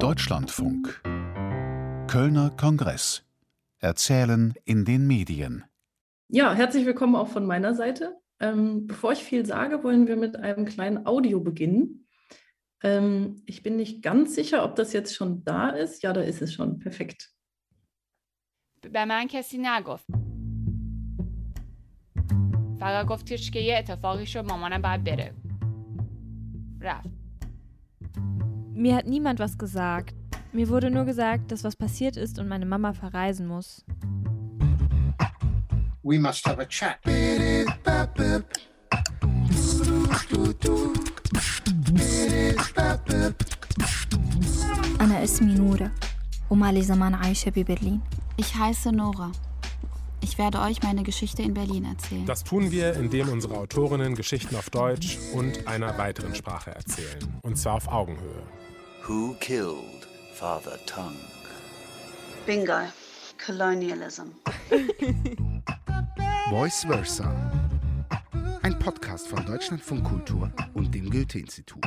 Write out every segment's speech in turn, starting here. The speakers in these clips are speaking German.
Deutschlandfunk Kölner Kongress Erzählen in den Medien Ja, herzlich willkommen auch von meiner Seite. Ähm, bevor ich viel sage, wollen wir mit einem kleinen Audio beginnen. Ähm, ich bin nicht ganz sicher, ob das jetzt schon da ist. Ja, da ist es schon. Perfekt. به من کسی نگفت فقط گفتش که یه اتفاقی شد مامانم باید بره رفت Mir hat niemand was gesagt. Mir wurde nur gesagt, dass was passiert ist und meine Mama verreisen muss. We must have a chat. أنا اسمي نورة وما لي زمان عايشة ببرلين Ich heiße Nora. Ich werde euch meine Geschichte in Berlin erzählen. Das tun wir, indem unsere Autorinnen Geschichten auf Deutsch und einer weiteren Sprache erzählen. Und zwar auf Augenhöhe. Who killed Father Tongue? Bingo. Colonialism. Voice Versa. Ein Podcast von Deutschlandfunk Kultur und dem Goethe-Institut.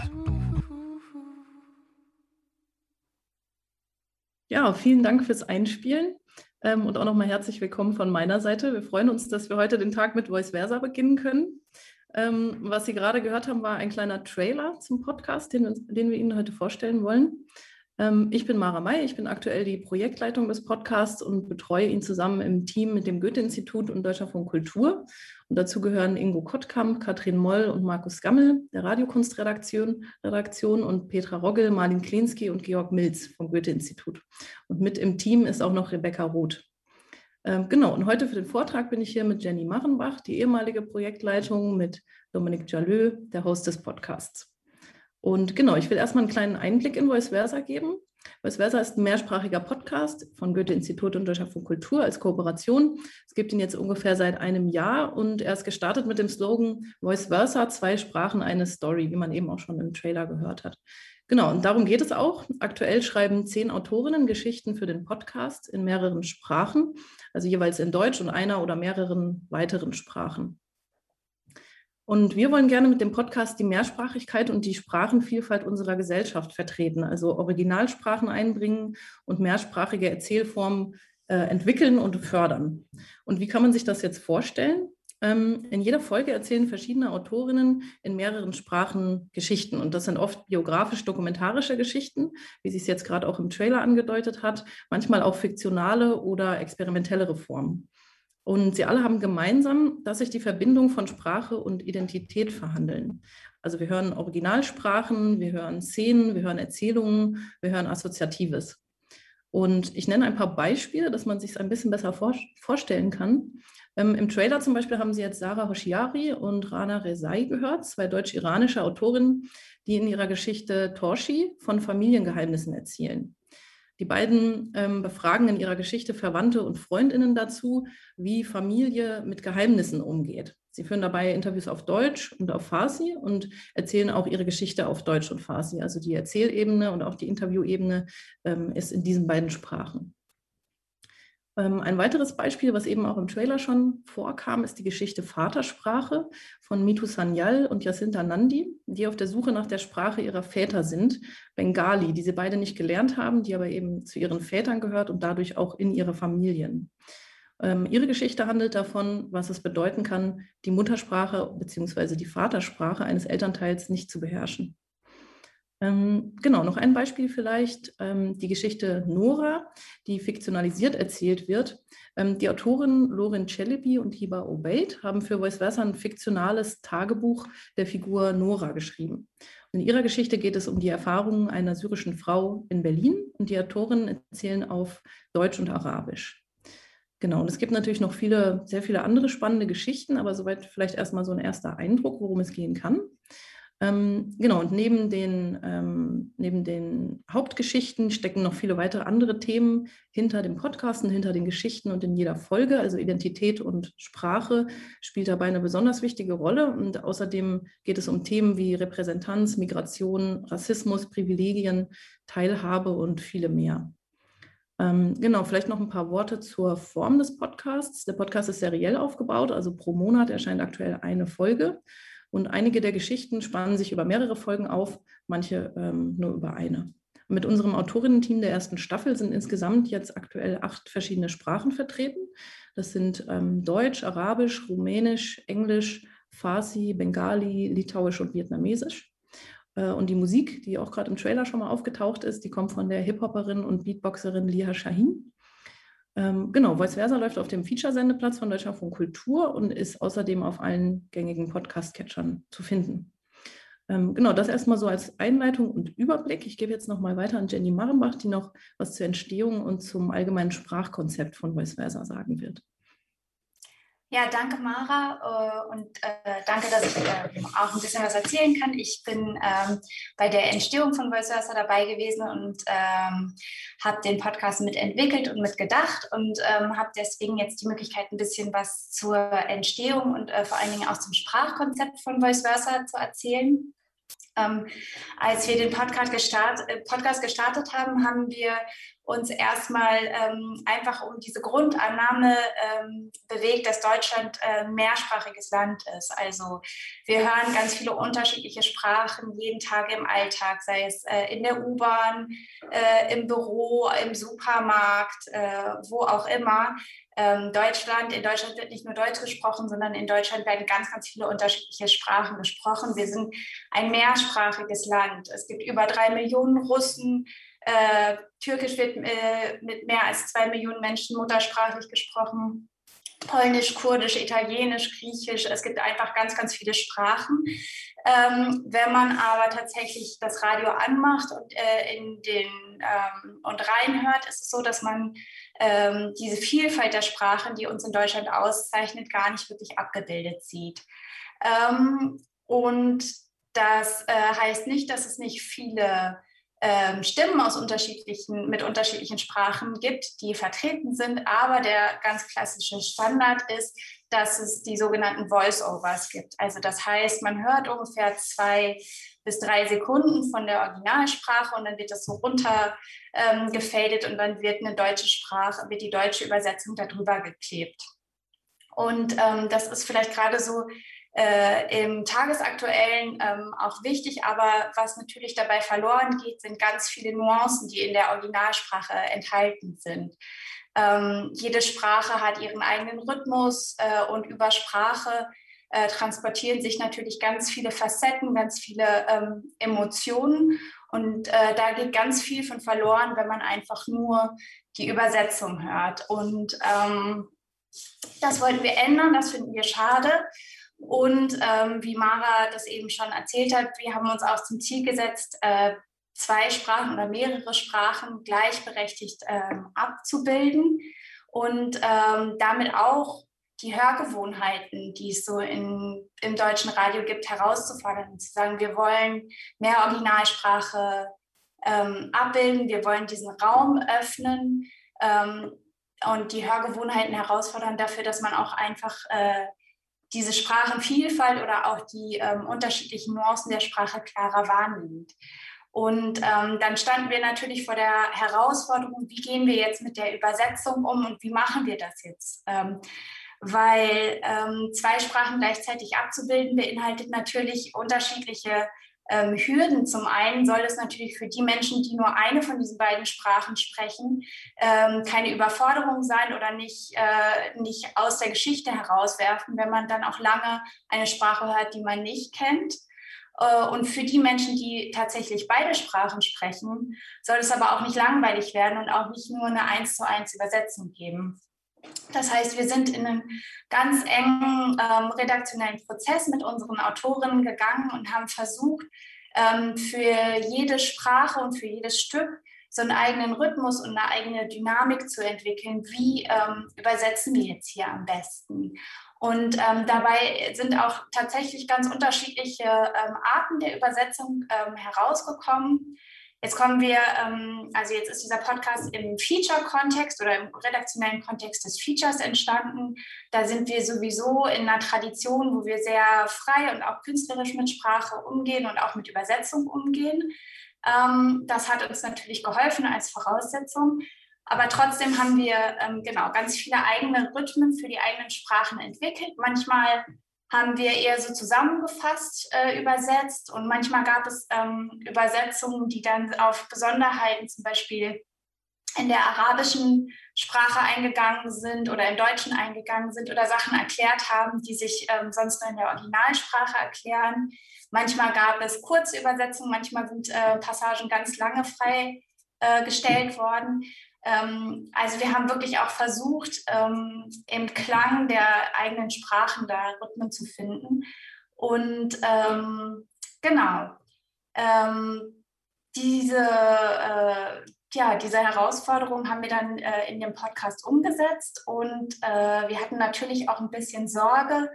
Ja, vielen Dank fürs Einspielen ähm, und auch nochmal herzlich willkommen von meiner Seite. Wir freuen uns, dass wir heute den Tag mit Voice Versa beginnen können. Ähm, was Sie gerade gehört haben, war ein kleiner Trailer zum Podcast, den, wir- den wir Ihnen heute vorstellen wollen. Ähm, ich bin Mara May, ich bin aktuell die Projektleitung des Podcasts und betreue ihn zusammen im Team mit dem Goethe-Institut und Deutscher Funk Kultur. Und dazu gehören Ingo Kottkamp, Katrin Moll und Markus Gammel der Radiokunstredaktion Redaktion und Petra Roggel, Marlin Klinski und Georg Milz vom Goethe-Institut. Und mit im Team ist auch noch Rebecca Roth. Ähm, genau, und heute für den Vortrag bin ich hier mit Jenny Machenbach, die ehemalige Projektleitung, mit Dominik Jalö, der Host des Podcasts. Und genau, ich will erstmal einen kleinen Einblick in Voice Versa geben. Voice Versa ist ein mehrsprachiger Podcast von Goethe-Institut und Deutscher Funk Kultur als Kooperation. Es gibt ihn jetzt ungefähr seit einem Jahr und er ist gestartet mit dem Slogan Voice Versa, zwei Sprachen, eine Story, wie man eben auch schon im Trailer gehört hat. Genau, und darum geht es auch. Aktuell schreiben zehn Autorinnen Geschichten für den Podcast in mehreren Sprachen, also jeweils in Deutsch und einer oder mehreren weiteren Sprachen. Und wir wollen gerne mit dem Podcast die Mehrsprachigkeit und die Sprachenvielfalt unserer Gesellschaft vertreten, also Originalsprachen einbringen und mehrsprachige Erzählformen äh, entwickeln und fördern. Und wie kann man sich das jetzt vorstellen? Ähm, in jeder Folge erzählen verschiedene Autorinnen in mehreren Sprachen Geschichten. Und das sind oft biografisch-dokumentarische Geschichten, wie sich es jetzt gerade auch im Trailer angedeutet hat, manchmal auch fiktionale oder experimentellere Formen. Und sie alle haben gemeinsam, dass sich die Verbindung von Sprache und Identität verhandeln. Also wir hören Originalsprachen, wir hören Szenen, wir hören Erzählungen, wir hören Assoziatives. Und ich nenne ein paar Beispiele, dass man sich es ein bisschen besser vor vorstellen kann. Ähm, Im Trailer zum Beispiel haben Sie jetzt Sarah Hoshiari und Rana Rezai gehört, zwei deutsch-iranische Autorinnen, die in ihrer Geschichte Torshi von Familiengeheimnissen erzählen. Die beiden ähm, befragen in ihrer Geschichte Verwandte und Freundinnen dazu, wie Familie mit Geheimnissen umgeht. Sie führen dabei Interviews auf Deutsch und auf Farsi und erzählen auch ihre Geschichte auf Deutsch und Farsi. Also die Erzählebene und auch die Interviewebene ähm, ist in diesen beiden Sprachen. Ähm, ein weiteres Beispiel, was eben auch im Trailer schon vorkam, ist die Geschichte Vatersprache von Mitu Sanyal und Jacinta Nandi, die auf der Suche nach der Sprache ihrer Väter sind, Bengali, die sie beide nicht gelernt haben, die aber eben zu ihren Vätern gehört und dadurch auch in ihre Familien. Ähm, ihre Geschichte handelt davon, was es bedeuten kann, die Muttersprache bzw. die Vatersprache eines Elternteils nicht zu beherrschen. Ähm, genau, noch ein Beispiel vielleicht, ähm, die Geschichte Nora, die fiktionalisiert erzählt wird. Ähm, die Autoren Lorin Celebi und Hiba Obeid haben für Voice Versa ein fiktionales Tagebuch der Figur Nora geschrieben. In ihrer Geschichte geht es um die Erfahrungen einer syrischen Frau in Berlin und die Autoren erzählen auf Deutsch und Arabisch. Genau, und es gibt natürlich noch viele, sehr viele andere spannende Geschichten, aber soweit vielleicht erstmal so ein erster Eindruck, worum es gehen kann. Ähm, genau, und neben den, ähm, neben den Hauptgeschichten stecken noch viele weitere andere Themen hinter dem Podcast und hinter den Geschichten und in jeder Folge. Also Identität und Sprache spielt dabei eine besonders wichtige Rolle. Und außerdem geht es um Themen wie Repräsentanz, Migration, Rassismus, Privilegien, Teilhabe und viele mehr. Ähm, genau, vielleicht noch ein paar Worte zur Form des Podcasts. Der Podcast ist seriell aufgebaut, also pro Monat erscheint aktuell eine Folge. Und einige der Geschichten spannen sich über mehrere Folgen auf, manche ähm, nur über eine. Mit unserem Autorinnen-Team der ersten Staffel sind insgesamt jetzt aktuell acht verschiedene Sprachen vertreten. Das sind ähm, Deutsch, Arabisch, Rumänisch, Englisch, Farsi, Bengali, Litauisch und Vietnamesisch. Äh, und die Musik, die auch gerade im Trailer schon mal aufgetaucht ist, die kommt von der Hip-Hopperin und Beatboxerin Liha Shahin. Ähm, genau, Voice Versa läuft auf dem Feature-Sendeplatz von Deutschlandfunk Kultur und ist außerdem auf allen gängigen Podcast-Catchern zu finden. Ähm, genau, das erstmal so als Einleitung und Überblick. Ich gebe jetzt nochmal weiter an Jenny Marenbach, die noch was zur Entstehung und zum allgemeinen Sprachkonzept von Voice Versa sagen wird. Ja, danke Mara äh, und äh, danke, dass ich äh, auch ein bisschen was erzählen kann. Ich bin ähm, bei der Entstehung von Voice Versa dabei gewesen und ähm, habe den Podcast mitentwickelt und mitgedacht und ähm, habe deswegen jetzt die Möglichkeit, ein bisschen was zur Entstehung und äh, vor allen Dingen auch zum Sprachkonzept von Voice Versa zu erzählen. Ähm, als wir den Podcast, gestart, Podcast, gestartet haben, haben wir uns erstmal ähm, einfach um diese Grundannahme ähm, bewegt, dass Deutschland äh, ein mehrsprachiges Land ist. Also wir hören ganz viele unterschiedliche Sprachen jeden Tag im Alltag, sei es äh, in der U-Bahn, äh, im Büro, im Supermarkt, äh, wo auch immer. Ähm, Deutschland, in Deutschland wird nicht nur Deutsch gesprochen, sondern in Deutschland werden ganz, ganz viele unterschiedliche Sprachen gesprochen. Wir sind ein mehrsprachiges Land. Es gibt über drei Millionen Russen, äh, Türkisch wird äh, mit mehr als zwei Millionen Menschen muttersprachlich gesprochen. Polnisch, Kurdisch, Italienisch, Griechisch. Es gibt einfach ganz, ganz viele Sprachen. Ähm, wenn man aber tatsächlich das Radio anmacht und, äh, in den, ähm, und reinhört, ist es so, dass man ähm, diese Vielfalt der Sprachen, die uns in Deutschland auszeichnet, gar nicht wirklich abgebildet sieht. Ähm, und das äh, heißt nicht, dass es nicht viele ähm, Stimmen aus unterschiedlichen, mit unterschiedlichen Sprachen gibt, die vertreten sind. Aber der ganz klassische Standard ist, dass es die sogenannten Voice-Overs gibt. Also das heißt, man hört ungefähr zwei bis drei Sekunden von der Originalsprache und dann wird das so runter ähm, und dann wird eine deutsche Sprache, wird die deutsche Übersetzung darüber geklebt. Und ähm, das ist vielleicht gerade so äh, im Tagesaktuellen ähm, auch wichtig, aber was natürlich dabei verloren geht, sind ganz viele Nuancen, die in der Originalsprache enthalten sind. Ähm, jede Sprache hat ihren eigenen Rhythmus äh, und über Sprache äh, transportieren sich natürlich ganz viele Facetten, ganz viele ähm, Emotionen. Und äh, da geht ganz viel von verloren, wenn man einfach nur die Übersetzung hört. Und ähm, das wollten wir ändern, das finden wir schade. Und ähm, wie Mara das eben schon erzählt hat, wir haben uns auch zum Ziel gesetzt, äh, zwei Sprachen oder mehrere Sprachen gleichberechtigt ähm, abzubilden und ähm, damit auch die Hörgewohnheiten, die es so in, im deutschen Radio gibt, herauszufordern und zu sagen, wir wollen mehr Originalsprache ähm, abbilden, wir wollen diesen Raum öffnen ähm, und die Hörgewohnheiten herausfordern dafür, dass man auch einfach äh, diese Sprachenvielfalt oder auch die ähm, unterschiedlichen Nuancen der Sprache klarer wahrnimmt. Und ähm, dann standen wir natürlich vor der Herausforderung, wie gehen wir jetzt mit der Übersetzung um und wie machen wir das jetzt? Ähm, weil ähm, zwei Sprachen gleichzeitig abzubilden beinhaltet natürlich unterschiedliche ähm, Hürden. Zum einen soll es natürlich für die Menschen, die nur eine von diesen beiden Sprachen sprechen, ähm, keine Überforderung sein oder nicht, äh, nicht aus der Geschichte herauswerfen, wenn man dann auch lange eine Sprache hört, die man nicht kennt. Äh, und für die Menschen, die tatsächlich beide Sprachen sprechen, soll es aber auch nicht langweilig werden und auch nicht nur eine eins zu eins Übersetzung geben. Das heißt, wir sind in einen ganz engen ähm, redaktionellen Prozess mit unseren Autorinnen gegangen und haben versucht, ähm, für jede Sprache und für jedes Stück so einen eigenen Rhythmus und eine eigene Dynamik zu entwickeln. Wie ähm, übersetzen wir jetzt hier am besten? Und ähm, dabei sind auch tatsächlich ganz unterschiedliche ähm, Arten der Übersetzung ähm, herausgekommen. Jetzt kommen wir, ähm, also jetzt ist dieser Podcast im Feature-Kontext oder im redaktionellen Kontext des Features entstanden. Da sind wir sowieso in einer Tradition, wo wir sehr frei und auch künstlerisch mit Sprache umgehen und auch mit Übersetzung umgehen. Ähm, das hat uns natürlich geholfen als Voraussetzung. Aber trotzdem haben wir ähm, genau ganz viele eigene Rhythmen für die eigenen Sprachen entwickelt. Manchmal haben wir eher so zusammengefasst äh, übersetzt und manchmal gab es ähm, Übersetzungen, die dann auf Besonderheiten zum Beispiel in der arabischen Sprache eingegangen sind oder im Deutschen eingegangen sind oder Sachen erklärt haben, die sich ähm, sonst nur in der Originalsprache erklären. Manchmal gab es kurze Übersetzungen, manchmal sind äh, Passagen ganz lange frei äh, gestellt worden. Ähm, also wir haben wirklich auch versucht, ähm, im Klang der eigenen Sprachen da Rhythmen zu finden. Und ähm, genau, diese, äh, ja, diese Herausforderung haben wir dann äh, in dem Podcast umgesetzt und äh, wir hatten natürlich auch ein bisschen Sorge,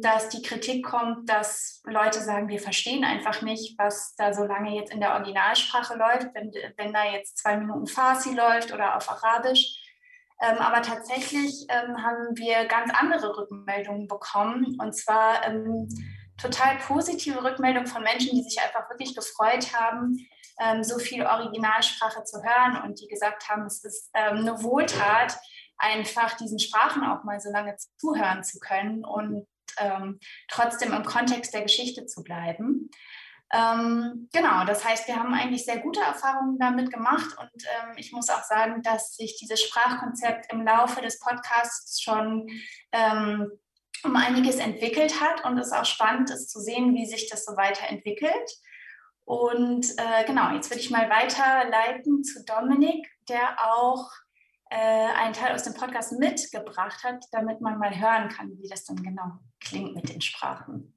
dass die Kritik kommt, dass Leute sagen, wir verstehen einfach nicht, was da so lange jetzt in der Originalsprache läuft, wenn, wenn da jetzt zwei Minuten Farsi läuft oder auf Arabisch. Ähm, aber tatsächlich ähm, haben wir ganz andere Rückmeldungen bekommen und zwar ähm, total positive Rückmeldungen von Menschen, die sich einfach wirklich gefreut haben, ähm, so viel Originalsprache zu hören und die gesagt haben, es ist ähm, eine Wohltat, einfach diesen Sprachen auch mal so lange zuhören zu können und ähm, trotzdem im Kontext der Geschichte zu bleiben. Ähm, genau, das heißt, wir haben eigentlich sehr gute Erfahrungen damit gemacht und ähm, ich muss auch sagen, dass sich dieses Sprachkonzept im Laufe des Podcasts schon ähm, um einiges entwickelt hat und es auch spannend ist zu sehen, wie sich das so weiterentwickelt. Und äh, genau, jetzt würde ich mal weiterleiten zu Dominik, der auch einen Teil aus dem Podcast mitgebracht hat, damit man mal hören kann, wie das dann genau klingt mit den Sprachen.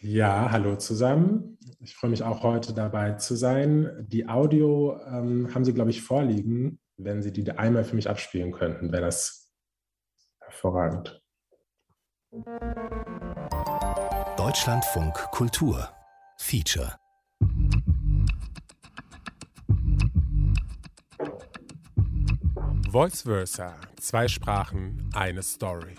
Ja, hallo zusammen. Ich freue mich auch heute dabei zu sein. Die Audio ähm, haben Sie, glaube ich, vorliegen. Wenn Sie die einmal für mich abspielen könnten, wäre das hervorragend. Deutschlandfunk Kultur Feature Voice Versa. Zwei Sprachen, eine Story.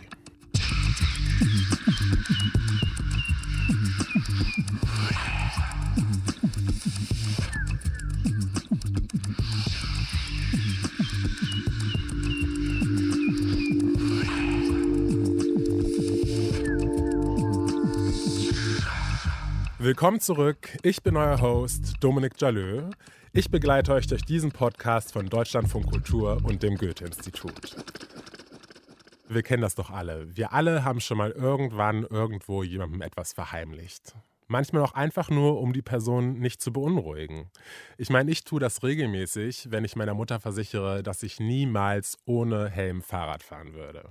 Willkommen zurück. Ich bin euer Host Dominik Jalö. Ich begleite euch durch diesen Podcast von Deutschlandfunk Kultur und dem Goethe-Institut. Wir kennen das doch alle. Wir alle haben schon mal irgendwann irgendwo jemandem etwas verheimlicht. Manchmal auch einfach nur, um die Person nicht zu beunruhigen. Ich meine, ich tue das regelmäßig, wenn ich meiner Mutter versichere, dass ich niemals ohne Helm Fahrrad fahren würde.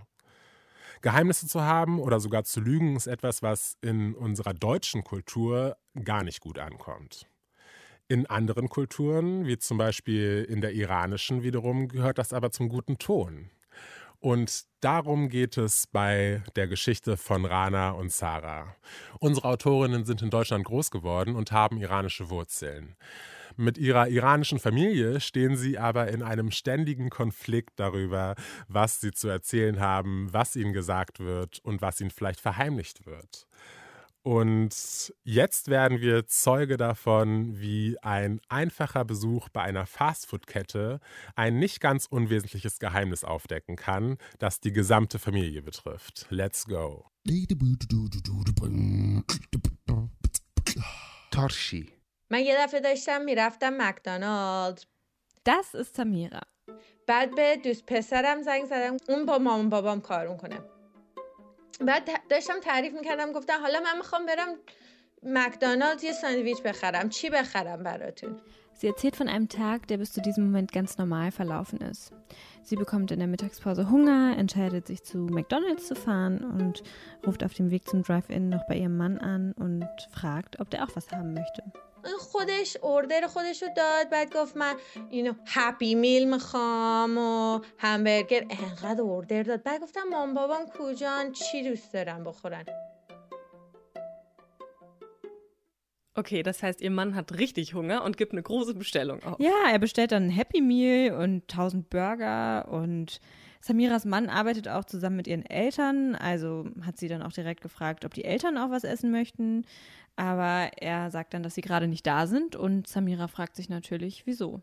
Geheimnisse zu haben oder sogar zu lügen ist etwas, was in unserer deutschen Kultur gar nicht gut ankommt. In anderen Kulturen, wie zum Beispiel in der iranischen wiederum, gehört das aber zum guten Ton. Und darum geht es bei der Geschichte von Rana und Sarah. Unsere Autorinnen sind in Deutschland groß geworden und haben iranische Wurzeln. Mit ihrer iranischen Familie stehen sie aber in einem ständigen Konflikt darüber, was sie zu erzählen haben, was ihnen gesagt wird und was ihnen vielleicht verheimlicht wird. Und jetzt werden wir Zeuge davon, wie ein einfacher Besuch bei einer Fastfood-Kette ein nicht ganz unwesentliches Geheimnis aufdecken kann, das die gesamte Familie betrifft. Let's go. Torshi. من یه دفعه داشتم میرفتم مکدونالد Das ist Samira. بعد به دوست پسرم زنگ زدم اون با مامان بابام کارون کنه بعد داشتم تعریف میکردم گفتم حالا من میخوام برم مکدونالد یه ساندویچ بخرم چی بخرم براتون Sie erzählt von einem Tag, der bis zu diesem Moment ganz normal verlaufen ist. Sie bekommt in der Mittagspause Hunger, entscheidet sich zu McDonald's zu fahren und ruft auf dem Weg zum Drive-In noch bei ihrem Mann an und fragt, ob der auch was haben möchte. خودش اوردر خودش رو داد بعد گفت من اینو هپی میل میخوام و همبرگر انقدر اوردر داد بعد گفتم مام بابام کجان چی دوست دارم بخورن Okay, das heißt, ihr Mann hat richtig Hunger und gibt eine große Bestellung auf. Ja, er bestellt dann ein Happy Meal und 1000 Burger und Samiras Mann arbeitet auch zusammen mit ihren Eltern, also hat sie dann auch direkt gefragt, ob die Eltern auch was essen möchten. Aber er sagt dann, dass sie gerade nicht da sind. Und Samira fragt sich natürlich, wieso.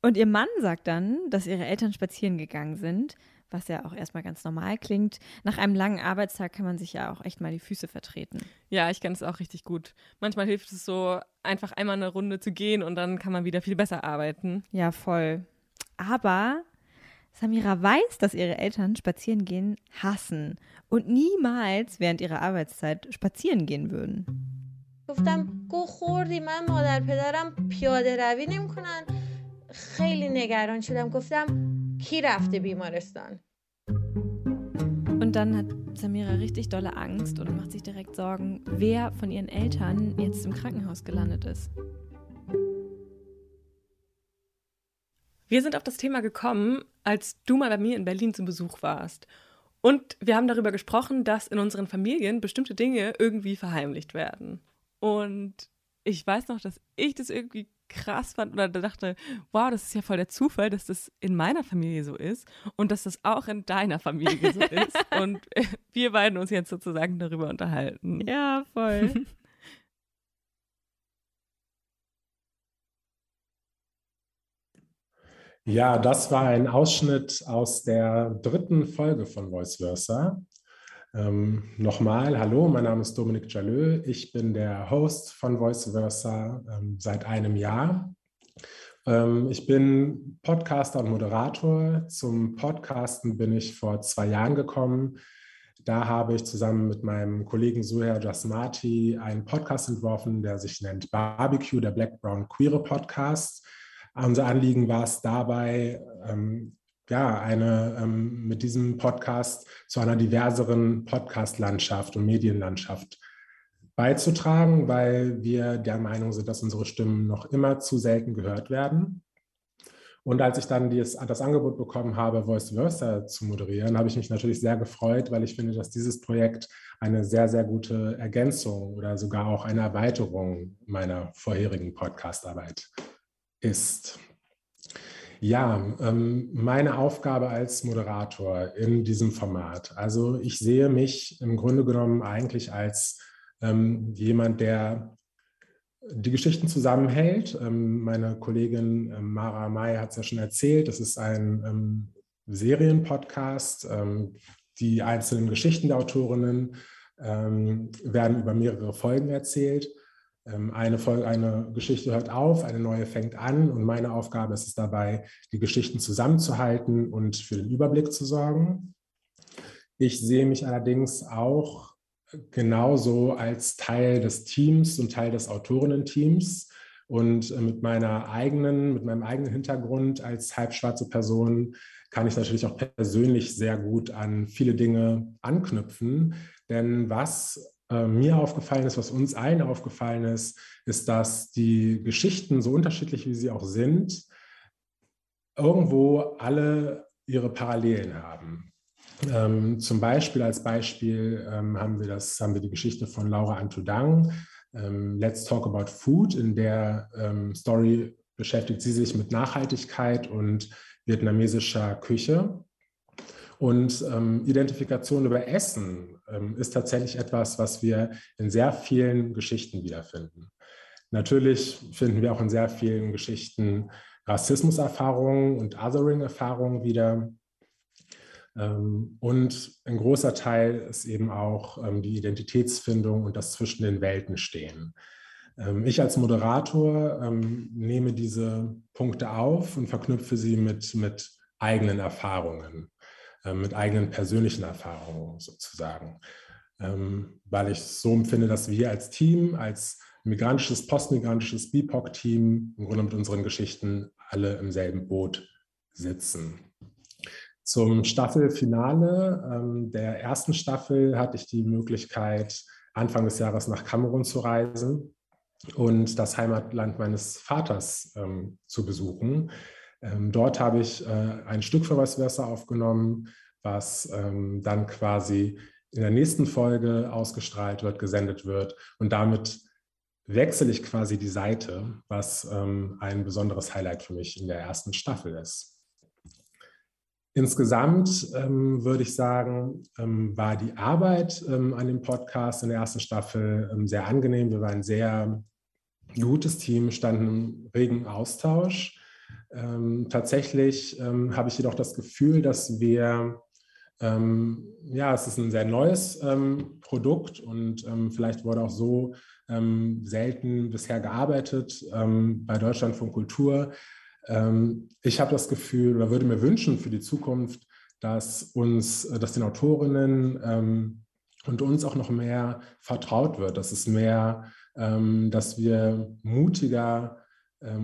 Und ihr Mann sagt dann, dass ihre Eltern spazieren gegangen sind, was ja auch erstmal ganz normal klingt. Nach einem langen Arbeitstag kann man sich ja auch echt mal die Füße vertreten. Ja, ich kenne es auch richtig gut. Manchmal hilft es so, einfach einmal eine Runde zu gehen und dann kann man wieder viel besser arbeiten. Ja, voll. Aber Samira weiß, dass ihre Eltern spazieren gehen hassen und niemals während ihrer Arbeitszeit spazieren gehen würden. گفتم گو خوردی من مادر پدرم پیاده روی نمیکنن خیلی نگران شدم گفتم کی رفته بیمارستان Und dann hat Samira richtig dolle Angst und macht sich direkt Sorgen, wer von ihren Eltern jetzt im Krankenhaus gelandet ist. Wir sind auf das Thema gekommen, als du mal bei mir in Berlin zum Besuch warst. Und wir haben darüber gesprochen, dass in unseren Familien bestimmte Dinge irgendwie verheimlicht werden. Und ich weiß noch, dass ich das irgendwie krass fand oder dachte, wow, das ist ja voll der Zufall, dass das in meiner Familie so ist und dass das auch in deiner Familie so ist. Und wir beiden uns jetzt sozusagen darüber unterhalten. Ja, voll. Ja, das war ein Ausschnitt aus der dritten Folge von Voice Versa. Ähm, nochmal, hallo, mein Name ist Dominik Jalö. Ich bin der Host von Voice Versa ähm, seit einem Jahr. Ähm, ich bin Podcaster und Moderator. Zum Podcasten bin ich vor zwei Jahren gekommen. Da habe ich zusammen mit meinem Kollegen Suher Jasmati einen Podcast entworfen, der sich nennt Barbecue, der Black Brown Queere Podcast. Unser Anliegen war es dabei, ähm, ja, eine, ähm, mit diesem Podcast zu einer diverseren Podcast-Landschaft und Medienlandschaft beizutragen, weil wir der Meinung sind, dass unsere Stimmen noch immer zu selten gehört werden. Und als ich dann dieses, das Angebot bekommen habe, Voice Versa zu moderieren, habe ich mich natürlich sehr gefreut, weil ich finde, dass dieses Projekt eine sehr, sehr gute Ergänzung oder sogar auch eine Erweiterung meiner vorherigen Podcastarbeit ist. Ja, ähm, meine Aufgabe als Moderator in diesem Format. Also ich sehe mich im Grunde genommen eigentlich als ähm, jemand, der die Geschichten zusammenhält. Ähm, meine Kollegin ähm, Mara May hat es ja schon erzählt, das ist ein ähm, Serienpodcast. Ähm, die einzelnen Geschichten der Autorinnen werden über mehrere Folgen erzählt. Ähm, eine, Folge, eine Geschichte hört auf, eine neue fängt an und meine Aufgabe ist es dabei, die Geschichten zusammenzuhalten und für den Überblick zu sorgen. Ich sehe mich allerdings auch genauso als Teil des Teams und Teil des Autorinnen-Teams und äh, mit meiner eigenen, mit meinem eigenen Hintergrund als halbschwarze Person kann ich natürlich auch persönlich sehr gut an viele Dinge anknüpfen. Denn was äh, mir aufgefallen ist, was uns allen aufgefallen ist, ist, dass die Geschichten, so unterschiedlich wie sie auch sind, irgendwo alle ihre Parallelen haben. Ähm, zum Beispiel als Beispiel ähm, haben wir das, haben wir die Geschichte von Laura Antudang, ähm, Let's Talk About Food. In der ähm, Story beschäftigt sie sich mit Nachhaltigkeit und vietnamesischer Küche. Und ähm, Identifikation über Essen ähm, ist tatsächlich etwas, was wir in sehr vielen Geschichten wiederfinden. Natürlich finden wir auch in sehr vielen Geschichten Rassismuserfahrungen und Othering-Erfahrungen wieder. Ähm, und ein großer Teil ist eben auch ähm, die Identitätsfindung und das zwischen den Welten stehen. Ähm, ich als Moderator ähm, nehme diese Punkte auf und verknüpfe sie mit, mit eigenen Erfahrungen. Ähm, mit eigenen persönlichen Erfahrungen sozusagen. Ähm, weil ich so empfinde, dass wir als Team, als migrantisches, postmigrantisches BIPOC-Team im Grunde mit unseren Geschichten alle im selben Boot sitzen. Zum Staffelfinale ähm, der ersten Staffel hatte ich die Möglichkeit, Anfang des Jahres nach Kamerun zu reisen und das Heimatland meines Vaters ähm, zu besuchen. Ähm, dort habe ich äh, ein Stück für Vice Versa aufgenommen, was ähm, dann quasi in der nächsten Folge ausgestrahlt wird, gesendet wird und damit wechsle ich quasi die Seite, was ähm, ein besonderes Highlight für mich in der ersten Staffel ist. Insgesamt ähm, würde ich sagen, ähm, war die Arbeit ähm, an dem Podcast in der ersten Staffel sehr angenehm. Wir waren ein sehr gutes Team, standen im regen Austausch. Ähm, tatsächlich ähm, habe ich jedoch das Gefühl, dass wir, ja, es ist ein sehr neues Produkt und vielleicht wurde auch so selten bisher gearbeitet bei Deutschland von Kultur. Ähm, ich habe das Gefühl oder würde mir wünschen für die Zukunft, dass uns, äh, dass den Autorinnen ähm, und uns auch noch mehr vertraut wird, dass es mehr, ähm, dass wir mutiger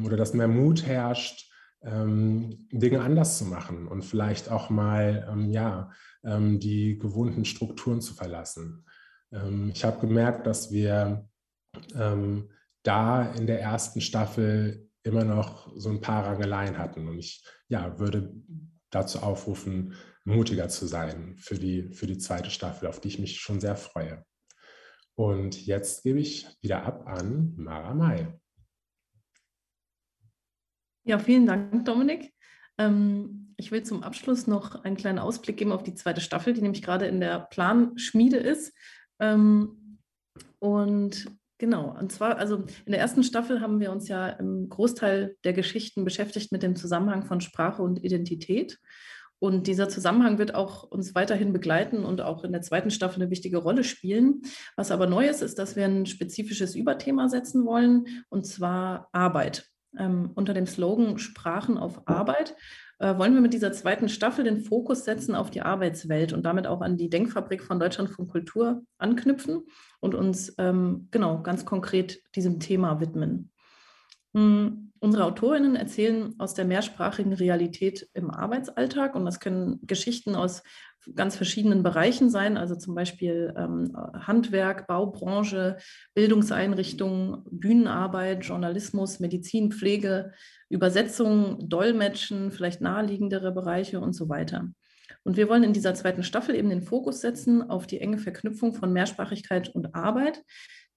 oder dass mehr Mut herrscht, Dinge anders zu machen und vielleicht auch mal ja, die gewohnten Strukturen zu verlassen. ich habe gemerkt, dass wir da in der ersten Staffel immer noch so ein paar Rangeleien hatten. Und ich ja, würde dazu aufrufen, mutiger zu sein für die, für die zweite Staffel, auf die ich mich schon sehr freue. Und jetzt gebe ich wieder ab an Mara May. Ja, vielen Dank, Dominik. Ähm, ich will zum Abschluss noch einen kleinen Ausblick geben auf die zweite Staffel, die nämlich gerade in der Planschmiede ist. Ähm, und Genau, und zwar, also in der ersten Staffel haben wir uns ja im Großteil der Geschichten beschäftigt mit dem Zusammenhang von Sprache und Identität. Und dieser Zusammenhang wird auch uns weiterhin begleiten und auch in der zweiten Staffel eine wichtige Rolle spielen. Was aber neu ist, ist, dass wir ein spezifisches Überthema setzen wollen, und zwar Arbeit. Ähm, unter dem Slogan Sprachen auf Arbeit äh, wollen wir mit dieser zweiten Staffel den Fokus setzen auf die Arbeitswelt und damit auch an die Denkfabrik von Deutschland von Kultur anknüpfen und uns ähm, genau ganz konkret diesem Thema widmen. Hm, unsere Autorinnen erzählen aus der mehrsprachigen Realität im Arbeitsalltag und das können Geschichten aus ganz verschiedenen Bereichen sein, also zum Beispiel ähm, Handwerk, Baubranche, Bildungseinrichtungen, Bühnenarbeit, Journalismus, Medizin, Pflege, Übersetzung, Dolmetschen, vielleicht naheliegendere Bereiche und so weiter. Und wir wollen in dieser zweiten Staffel eben den Fokus setzen auf die enge Verknüpfung von Mehrsprachigkeit und Arbeit,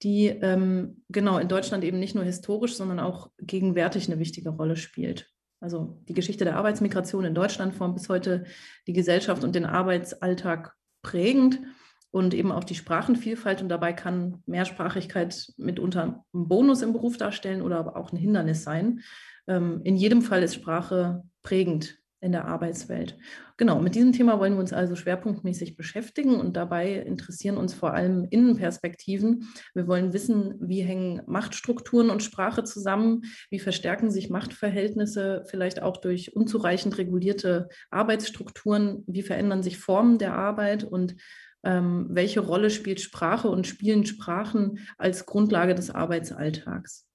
die ähm, genau in Deutschland eben nicht nur historisch, sondern auch gegenwärtig eine wichtige Rolle spielt. Also die Geschichte der Arbeitsmigration in Deutschland formt bis heute die Gesellschaft und den Arbeitsalltag prägend und eben auch die Sprachenvielfalt. Und dabei kann Mehrsprachigkeit mitunter einen Bonus im Beruf darstellen oder aber auch ein Hindernis sein. Ähm, in jedem Fall ist Sprache prägend in der Arbeitswelt. Genau, mit diesem Thema wollen wir uns also schwerpunktmäßig beschäftigen und dabei interessieren uns vor allem Innenperspektiven. Wir wollen wissen, wie hängen Machtstrukturen und Sprache zusammen, wie verstärken sich Machtverhältnisse vielleicht auch durch unzureichend regulierte Arbeitsstrukturen, wie verändern sich Formen der Arbeit und ähm, welche Rolle spielt Sprache und spielen Sprachen als Grundlage des Arbeitsalltags.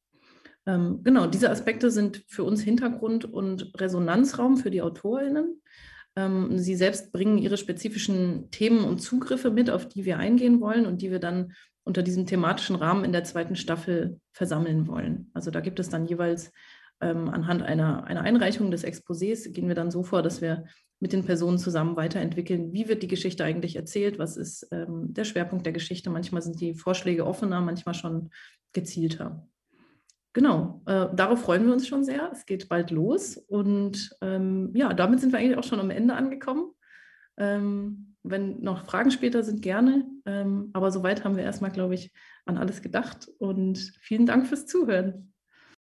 Ähm, genau, diese Aspekte sind für uns Hintergrund und Resonanzraum für die AutorInnen. Ähm, sie selbst bringen ihre spezifischen Themen und Zugriffe mit, auf die wir eingehen wollen und die wir dann unter diesem thematischen Rahmen in der zweiten Staffel versammeln wollen. Also da gibt es dann jeweils ähm, anhand einer, einer Einreichung des Exposés, gehen wir dann so vor, dass wir mit den Personen zusammen weiterentwickeln, wie wird die Geschichte eigentlich erzählt, was ist ähm, der Schwerpunkt der Geschichte. Manchmal sind die Vorschläge offener, manchmal schon gezielter. Genau, äh, darauf freuen wir uns schon sehr. Es geht bald los und ähm, ja, damit sind wir eigentlich auch schon am Ende angekommen. Ähm, wenn noch Fragen später sind, gerne. Ähm, aber soweit haben wir erstmal, glaube ich, an alles gedacht und vielen Dank fürs Zuhören.